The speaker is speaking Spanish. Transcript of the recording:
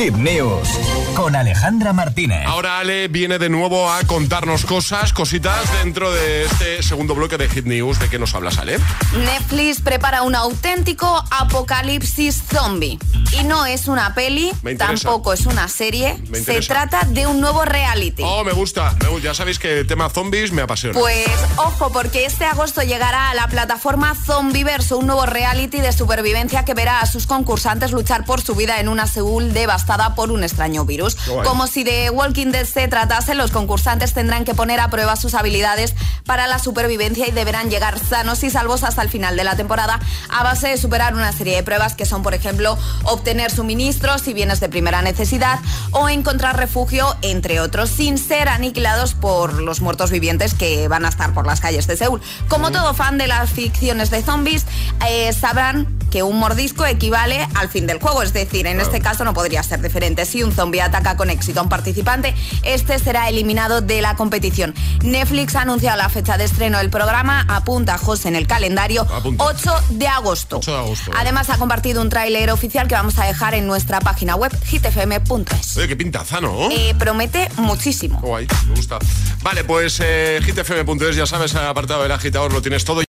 Hit News con Alejandra Martínez. Ahora Ale viene de nuevo a contarnos cosas, cositas dentro de este segundo bloque de Hit News. ¿De qué nos hablas, Ale? Netflix prepara un auténtico apocalipsis zombie. Y no es una peli, tampoco es una serie. Se trata de un nuevo reality. Oh, me gusta. Ya sabéis que el tema zombies me apasiona. Pues ojo, porque este agosto llegará a la plataforma Zombieverso, un nuevo reality de supervivencia que verá a sus concursantes luchar por su vida en una Seúl devastada por un extraño virus. Como si de Walking Dead se tratase, los concursantes tendrán que poner a prueba sus habilidades para la supervivencia y deberán llegar sanos y salvos hasta el final de la temporada a base de superar una serie de pruebas que son, por ejemplo, obtener suministros y bienes de primera necesidad o encontrar refugio, entre otros, sin ser aniquilados por los muertos vivientes que van a estar por las calles de Seúl. Como todo fan de las ficciones de zombies, eh, sabrán que un mordisco equivale al fin del juego, es decir, en este caso no podría ser diferente. Si un zombie ataca con éxito a un participante, este será eliminado de la competición. Netflix ha anunciado la fecha de estreno del programa, apunta José en el calendario, 8 de agosto. Además ha compartido un tráiler oficial que vamos a dejar en nuestra página web hitfm.es. Oye, qué pintaza, ¿no? Eh, promete muchísimo. Guay, me gusta. Vale, pues eh, hitfm.es, ya sabes, el apartado del agitador lo tienes todo.